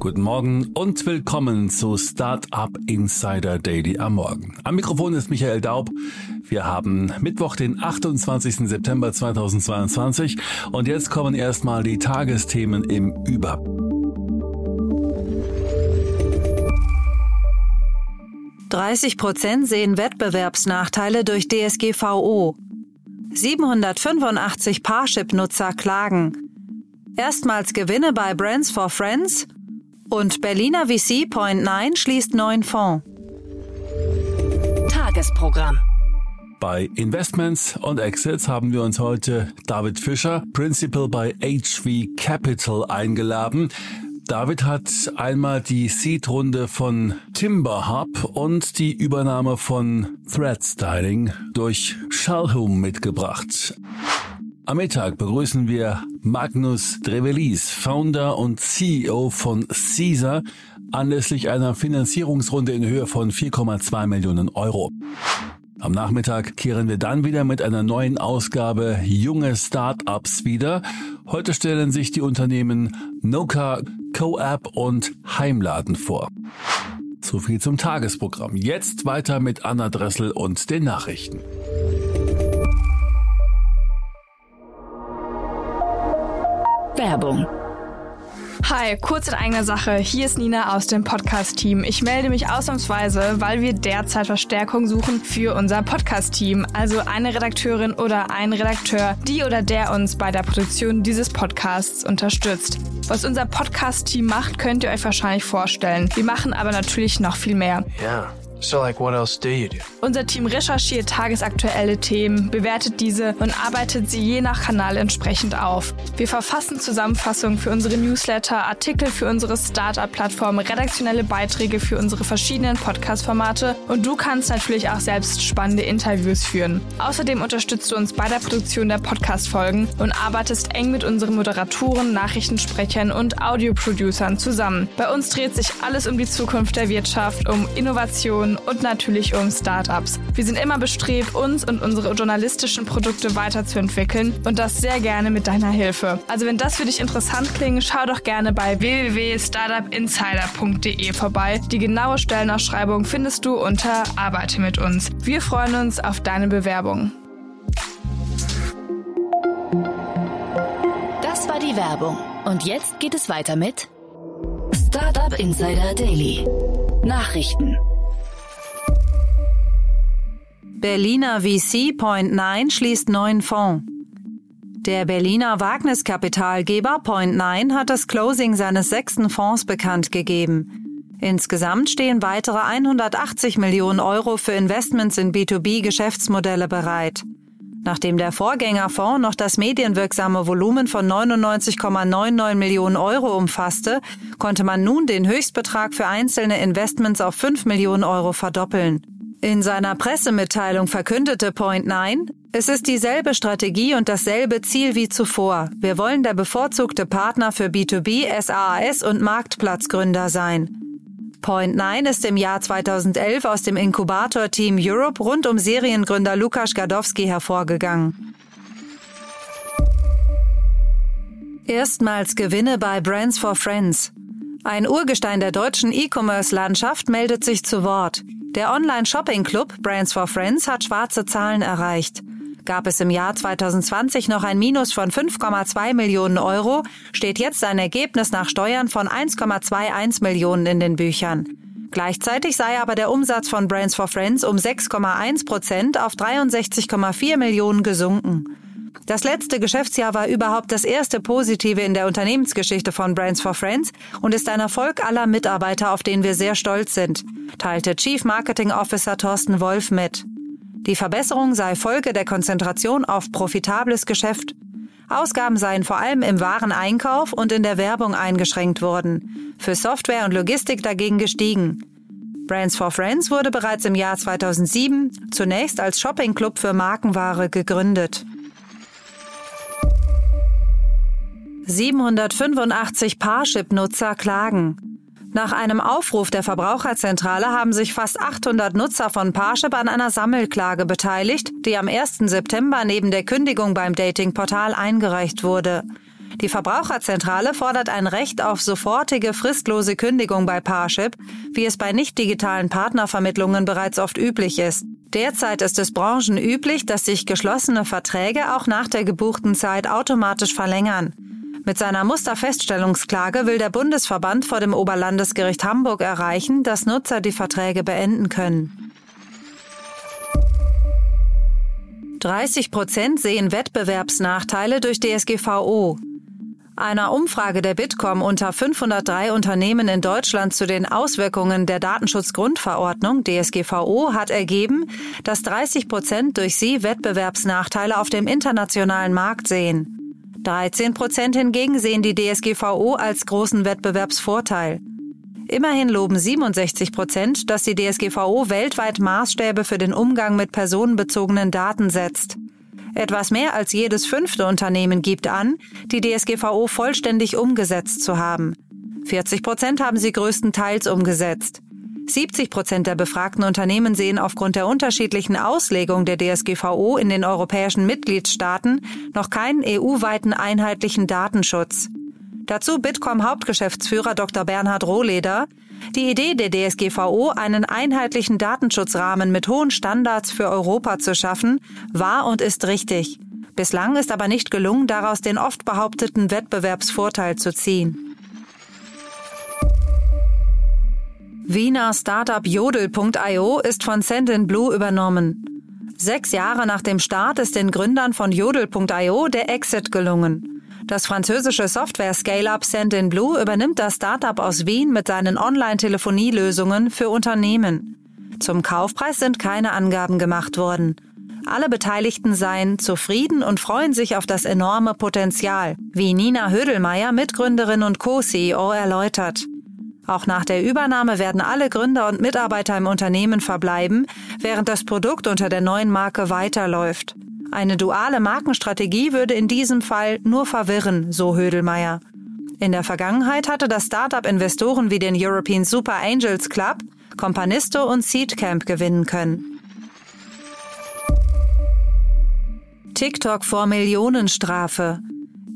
Guten Morgen und willkommen zu Startup Insider Daily am Morgen. Am Mikrofon ist Michael Daub. Wir haben Mittwoch, den 28. September 2022 und jetzt kommen erstmal die Tagesthemen im Über. Dreißig Prozent sehen Wettbewerbsnachteile durch DSGVO. 785 Parship-Nutzer klagen. Erstmals Gewinne bei Brands for Friends und Berliner VC Point 9 schließt neuen Fonds. Tagesprogramm. Bei Investments und Exits haben wir uns heute David Fischer, Principal bei HV Capital, eingeladen. David hat einmal die Seed-Runde von Timber Hub und die Übernahme von Thread Styling durch Shalhoom mitgebracht. Am Mittag begrüßen wir Magnus Drevelis, Founder und CEO von Caesar, anlässlich einer Finanzierungsrunde in Höhe von 4,2 Millionen Euro. Am Nachmittag kehren wir dann wieder mit einer neuen Ausgabe Junge Startups wieder. Heute stellen sich die Unternehmen Noka, CoApp und Heimladen vor. So viel zum Tagesprogramm. Jetzt weiter mit Anna Dressel und den Nachrichten. Werbung. Hi, kurz in eigener Sache. Hier ist Nina aus dem Podcast-Team. Ich melde mich ausnahmsweise, weil wir derzeit Verstärkung suchen für unser Podcast-Team. Also eine Redakteurin oder ein Redakteur, die oder der uns bei der Produktion dieses Podcasts unterstützt. Was unser Podcast-Team macht, könnt ihr euch wahrscheinlich vorstellen. Wir machen aber natürlich noch viel mehr. Ja. So, like, what else do you do? Unser Team recherchiert tagesaktuelle Themen, bewertet diese und arbeitet sie je nach Kanal entsprechend auf. Wir verfassen Zusammenfassungen für unsere Newsletter, Artikel für unsere Startup-Plattform, redaktionelle Beiträge für unsere verschiedenen Podcast-Formate und du kannst natürlich auch selbst spannende Interviews führen. Außerdem unterstützt du uns bei der Produktion der Podcast-Folgen und arbeitest eng mit unseren Moderatoren, Nachrichtensprechern und Audio-Producern zusammen. Bei uns dreht sich alles um die Zukunft der Wirtschaft, um Innovation, und natürlich um Startups. Wir sind immer bestrebt, uns und unsere journalistischen Produkte weiterzuentwickeln und das sehr gerne mit deiner Hilfe. Also wenn das für dich interessant klingt, schau doch gerne bei www.startupinsider.de vorbei. Die genaue Stellenausschreibung findest du unter Arbeite mit uns. Wir freuen uns auf deine Bewerbung. Das war die Werbung. Und jetzt geht es weiter mit Startup Insider Daily. Nachrichten. Berliner VC Point 9 schließt neuen Fonds. Der Berliner Wagniskapitalgeber Point 9 hat das Closing seines sechsten Fonds bekannt gegeben. Insgesamt stehen weitere 180 Millionen Euro für Investments in B2B-Geschäftsmodelle bereit. Nachdem der Vorgängerfonds noch das medienwirksame Volumen von 99,99 Millionen Euro umfasste, konnte man nun den Höchstbetrag für einzelne Investments auf 5 Millionen Euro verdoppeln. In seiner Pressemitteilung verkündete Point 9, es ist dieselbe Strategie und dasselbe Ziel wie zuvor. Wir wollen der bevorzugte Partner für B2B, SaaS und Marktplatzgründer sein. Point 9 ist im Jahr 2011 aus dem Inkubator-Team Europe rund um Seriengründer Lukas Gadowski hervorgegangen. Erstmals Gewinne bei Brands for Friends. Ein Urgestein der deutschen E-Commerce-Landschaft meldet sich zu Wort. Der Online-Shopping-Club Brands for Friends hat schwarze Zahlen erreicht. Gab es im Jahr 2020 noch ein Minus von 5,2 Millionen Euro, steht jetzt ein Ergebnis nach Steuern von 1,21 Millionen in den Büchern. Gleichzeitig sei aber der Umsatz von Brands for Friends um 6,1 Prozent auf 63,4 Millionen gesunken. Das letzte Geschäftsjahr war überhaupt das erste positive in der Unternehmensgeschichte von Brands for Friends und ist ein Erfolg aller Mitarbeiter, auf den wir sehr stolz sind, teilte Chief Marketing Officer Thorsten Wolf mit. Die Verbesserung sei Folge der Konzentration auf profitables Geschäft. Ausgaben seien vor allem im Wareneinkauf und in der Werbung eingeschränkt worden, für Software und Logistik dagegen gestiegen. Brands for Friends wurde bereits im Jahr 2007 zunächst als Shoppingclub für Markenware gegründet. 785 Parship-Nutzer klagen. Nach einem Aufruf der Verbraucherzentrale haben sich fast 800 Nutzer von Parship an einer Sammelklage beteiligt, die am 1. September neben der Kündigung beim Datingportal eingereicht wurde. Die Verbraucherzentrale fordert ein Recht auf sofortige fristlose Kündigung bei Parship, wie es bei nicht digitalen Partnervermittlungen bereits oft üblich ist. Derzeit ist es branchenüblich, dass sich geschlossene Verträge auch nach der gebuchten Zeit automatisch verlängern. Mit seiner Musterfeststellungsklage will der Bundesverband vor dem Oberlandesgericht Hamburg erreichen, dass Nutzer die Verträge beenden können. 30 Prozent sehen Wettbewerbsnachteile durch DSGVO. Einer Umfrage der Bitkom unter 503 Unternehmen in Deutschland zu den Auswirkungen der Datenschutzgrundverordnung DSGVO hat ergeben, dass 30 Prozent durch sie Wettbewerbsnachteile auf dem internationalen Markt sehen. 13 Prozent hingegen sehen die DSGVO als großen Wettbewerbsvorteil. Immerhin loben 67 Prozent, dass die DSGVO weltweit Maßstäbe für den Umgang mit personenbezogenen Daten setzt. Etwas mehr als jedes fünfte Unternehmen gibt an, die DSGVO vollständig umgesetzt zu haben. 40 Prozent haben sie größtenteils umgesetzt. 70 Prozent der befragten Unternehmen sehen aufgrund der unterschiedlichen Auslegung der DSGVO in den europäischen Mitgliedstaaten noch keinen EU-weiten einheitlichen Datenschutz. Dazu Bitkom Hauptgeschäftsführer Dr. Bernhard Rohleder. Die Idee der DSGVO, einen einheitlichen Datenschutzrahmen mit hohen Standards für Europa zu schaffen, war und ist richtig. Bislang ist aber nicht gelungen, daraus den oft behaupteten Wettbewerbsvorteil zu ziehen. Wiener Startup Jodel.io ist von Sendinblue übernommen. Sechs Jahre nach dem Start ist den Gründern von Jodel.io der Exit gelungen. Das französische Software-Scale-up Sendinblue übernimmt das Startup aus Wien mit seinen Online-Telefonielösungen für Unternehmen. Zum Kaufpreis sind keine Angaben gemacht worden. Alle Beteiligten seien zufrieden und freuen sich auf das enorme Potenzial, wie Nina Hödelmeier, Mitgründerin und Co-CEO, erläutert. Auch nach der Übernahme werden alle Gründer und Mitarbeiter im Unternehmen verbleiben, während das Produkt unter der neuen Marke weiterläuft. Eine duale Markenstrategie würde in diesem Fall nur verwirren, so Hödelmeier. In der Vergangenheit hatte das Startup Investoren wie den European Super Angels Club, Companisto und Seedcamp gewinnen können. TikTok vor Millionenstrafe.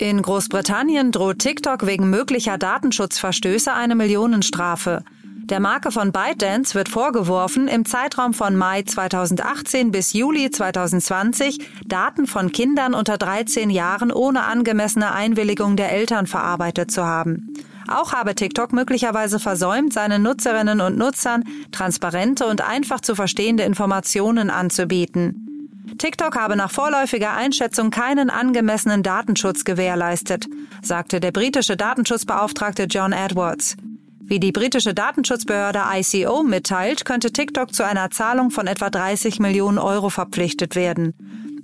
In Großbritannien droht TikTok wegen möglicher Datenschutzverstöße eine Millionenstrafe. Der Marke von ByteDance wird vorgeworfen, im Zeitraum von Mai 2018 bis Juli 2020 Daten von Kindern unter 13 Jahren ohne angemessene Einwilligung der Eltern verarbeitet zu haben. Auch habe TikTok möglicherweise versäumt, seinen Nutzerinnen und Nutzern transparente und einfach zu verstehende Informationen anzubieten. TikTok habe nach vorläufiger Einschätzung keinen angemessenen Datenschutz gewährleistet, sagte der britische Datenschutzbeauftragte John Edwards. Wie die britische Datenschutzbehörde ICO mitteilt, könnte TikTok zu einer Zahlung von etwa 30 Millionen Euro verpflichtet werden.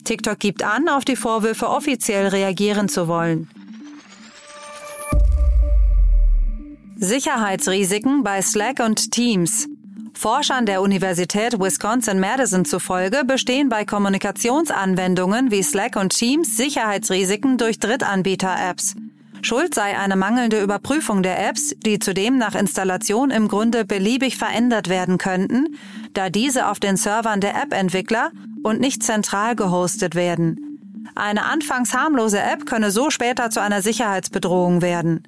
TikTok gibt an, auf die Vorwürfe offiziell reagieren zu wollen. Sicherheitsrisiken bei Slack und Teams. Forschern der Universität Wisconsin-Madison zufolge bestehen bei Kommunikationsanwendungen wie Slack und Teams Sicherheitsrisiken durch Drittanbieter-Apps. Schuld sei eine mangelnde Überprüfung der Apps, die zudem nach Installation im Grunde beliebig verändert werden könnten, da diese auf den Servern der App-Entwickler und nicht zentral gehostet werden. Eine anfangs harmlose App könne so später zu einer Sicherheitsbedrohung werden.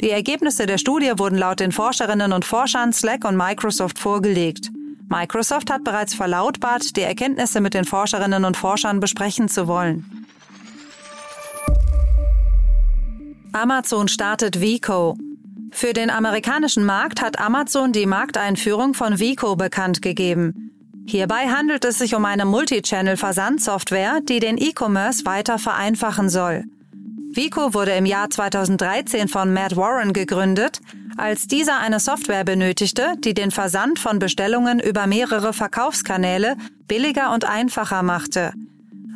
Die Ergebnisse der Studie wurden laut den Forscherinnen und Forschern Slack und Microsoft vorgelegt. Microsoft hat bereits verlautbart, die Erkenntnisse mit den Forscherinnen und Forschern besprechen zu wollen. Amazon startet Vico. Für den amerikanischen Markt hat Amazon die Markteinführung von Vico bekannt gegeben. Hierbei handelt es sich um eine Multichannel-Versandsoftware, die den E-Commerce weiter vereinfachen soll. Vico wurde im Jahr 2013 von Matt Warren gegründet, als dieser eine Software benötigte, die den Versand von Bestellungen über mehrere Verkaufskanäle billiger und einfacher machte.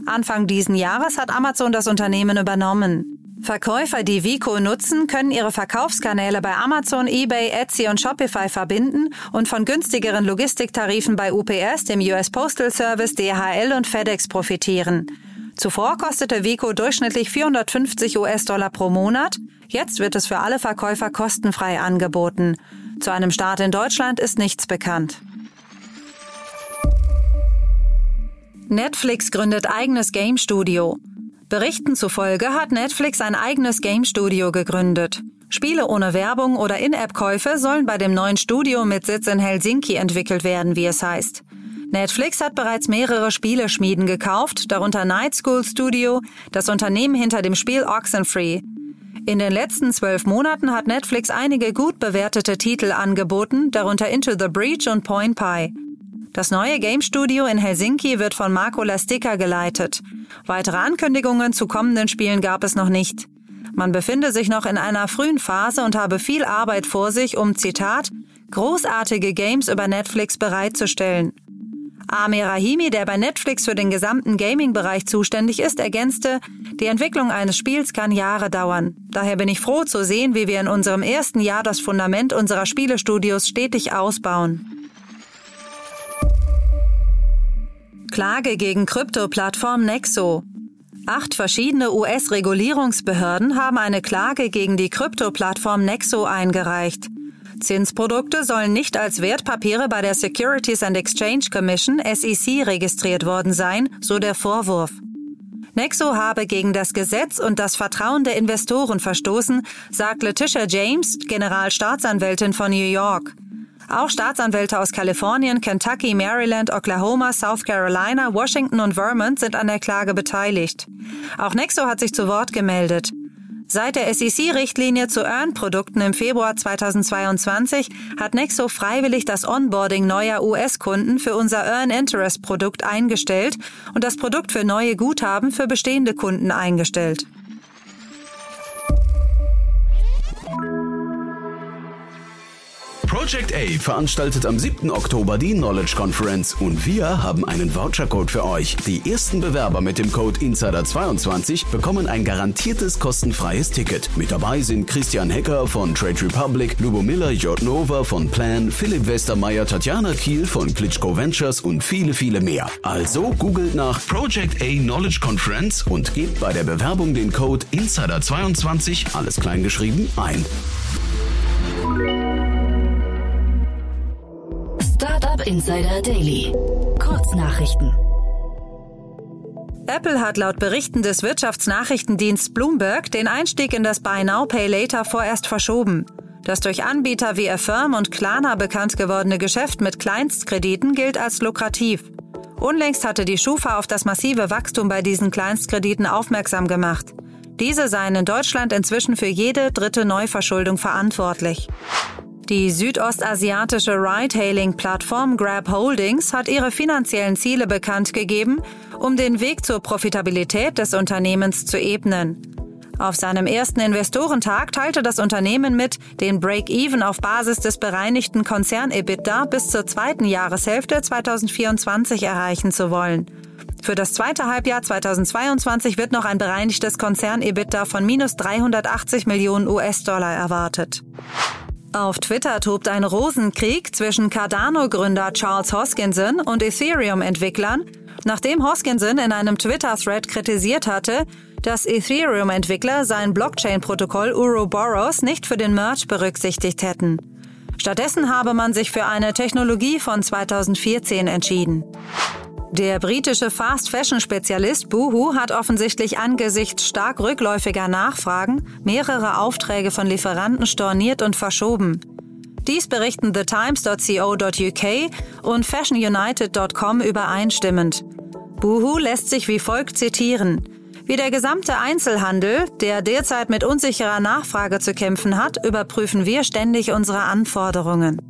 Anfang diesen Jahres hat Amazon das Unternehmen übernommen. Verkäufer, die Vico nutzen, können ihre Verkaufskanäle bei Amazon, eBay, Etsy und Shopify verbinden und von günstigeren Logistiktarifen bei UPS, dem US Postal Service, DHL und FedEx profitieren. Zuvor kostete Vico durchschnittlich 450 US-Dollar pro Monat. Jetzt wird es für alle Verkäufer kostenfrei angeboten. Zu einem Start in Deutschland ist nichts bekannt. Netflix gründet eigenes Game Studio. Berichten zufolge hat Netflix ein eigenes Game Studio gegründet. Spiele ohne Werbung oder In-App-Käufe sollen bei dem neuen Studio mit Sitz in Helsinki entwickelt werden, wie es heißt. Netflix hat bereits mehrere Spieleschmieden gekauft, darunter Night School Studio, das Unternehmen hinter dem Spiel Oxenfree. In den letzten zwölf Monaten hat Netflix einige gut bewertete Titel angeboten, darunter Into the Breach und Point Pie. Das neue Game Studio in Helsinki wird von Marco Lastica geleitet. Weitere Ankündigungen zu kommenden Spielen gab es noch nicht. Man befinde sich noch in einer frühen Phase und habe viel Arbeit vor sich, um, Zitat, großartige Games über Netflix bereitzustellen. Amir Rahimi, der bei Netflix für den gesamten Gaming-Bereich zuständig ist, ergänzte, die Entwicklung eines Spiels kann Jahre dauern. Daher bin ich froh zu sehen, wie wir in unserem ersten Jahr das Fundament unserer Spielestudios stetig ausbauen. Klage gegen Krypto-Plattform Nexo. Acht verschiedene US-Regulierungsbehörden haben eine Klage gegen die Krypto-Plattform Nexo eingereicht. Zinsprodukte sollen nicht als Wertpapiere bei der Securities and Exchange Commission SEC registriert worden sein, so der Vorwurf. Nexo habe gegen das Gesetz und das Vertrauen der Investoren verstoßen, sagt Letitia James, Generalstaatsanwältin von New York. Auch Staatsanwälte aus Kalifornien, Kentucky, Maryland, Oklahoma, South Carolina, Washington und Vermont sind an der Klage beteiligt. Auch Nexo hat sich zu Wort gemeldet. Seit der SEC-Richtlinie zu Earn-Produkten im Februar 2022 hat Nexo freiwillig das Onboarding neuer US-Kunden für unser Earn-Interest-Produkt eingestellt und das Produkt für neue Guthaben für bestehende Kunden eingestellt. Project A veranstaltet am 7. Oktober die Knowledge Conference und wir haben einen Vouchercode für euch. Die ersten Bewerber mit dem Code Insider22 bekommen ein garantiertes kostenfreies Ticket. Mit dabei sind Christian Hecker von Trade Republic, Lubomila Jotnova von Plan, Philipp Westermeier, Tatjana Kiel von Klitschko Ventures und viele, viele mehr. Also googelt nach Project A Knowledge Conference und gebt bei der Bewerbung den Code Insider22, alles kleingeschrieben, ein. Insider Daily. Kurznachrichten. Apple hat laut Berichten des Wirtschaftsnachrichtendienst Bloomberg den Einstieg in das Buy Now Pay Later vorerst verschoben. Das durch Anbieter wie Affirm und Klarna bekannt gewordene Geschäft mit Kleinstkrediten gilt als lukrativ. Unlängst hatte die Schufa auf das massive Wachstum bei diesen Kleinstkrediten aufmerksam gemacht. Diese seien in Deutschland inzwischen für jede dritte Neuverschuldung verantwortlich. Die südostasiatische Ride-Hailing-Plattform Grab Holdings hat ihre finanziellen Ziele bekannt gegeben, um den Weg zur Profitabilität des Unternehmens zu ebnen. Auf seinem ersten Investorentag teilte das Unternehmen mit, den Break-Even auf Basis des bereinigten Konzern-EBITDA bis zur zweiten Jahreshälfte 2024 erreichen zu wollen. Für das zweite Halbjahr 2022 wird noch ein bereinigtes Konzern-EBITDA von minus 380 Millionen US-Dollar erwartet. Auf Twitter tobt ein Rosenkrieg zwischen Cardano-Gründer Charles Hoskinson und Ethereum-Entwicklern, nachdem Hoskinson in einem Twitter-Thread kritisiert hatte, dass Ethereum-Entwickler sein Blockchain-Protokoll Uroboros nicht für den Merge berücksichtigt hätten. Stattdessen habe man sich für eine Technologie von 2014 entschieden. Der britische Fast-Fashion-Spezialist Boohoo hat offensichtlich angesichts stark rückläufiger Nachfragen mehrere Aufträge von Lieferanten storniert und verschoben. Dies berichten TheTimes.co.uk und FashionUnited.com übereinstimmend. Boohoo lässt sich wie folgt zitieren. Wie der gesamte Einzelhandel, der derzeit mit unsicherer Nachfrage zu kämpfen hat, überprüfen wir ständig unsere Anforderungen.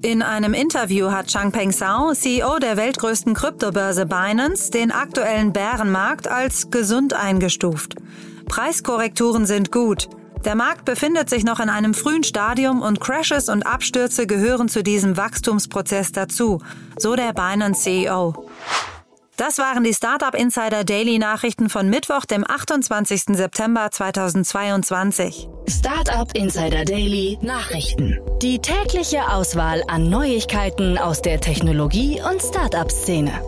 In einem Interview hat Changpeng Zhao, CEO der weltgrößten Kryptobörse Binance, den aktuellen Bärenmarkt als gesund eingestuft. Preiskorrekturen sind gut. Der Markt befindet sich noch in einem frühen Stadium und Crashes und Abstürze gehören zu diesem Wachstumsprozess dazu, so der Binance CEO. Das waren die Startup Insider Daily Nachrichten von Mittwoch, dem 28. September 2022. Startup Insider Daily Nachrichten. Die tägliche Auswahl an Neuigkeiten aus der Technologie- und Startup-Szene.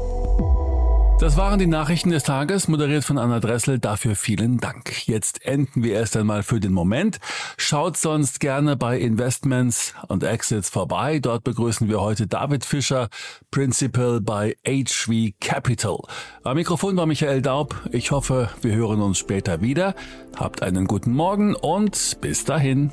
Das waren die Nachrichten des Tages, moderiert von Anna Dressel. Dafür vielen Dank. Jetzt enden wir erst einmal für den Moment. Schaut sonst gerne bei Investments und Exits vorbei. Dort begrüßen wir heute David Fischer, Principal bei HV Capital. Am Mikrofon war Michael Daub. Ich hoffe, wir hören uns später wieder. Habt einen guten Morgen und bis dahin.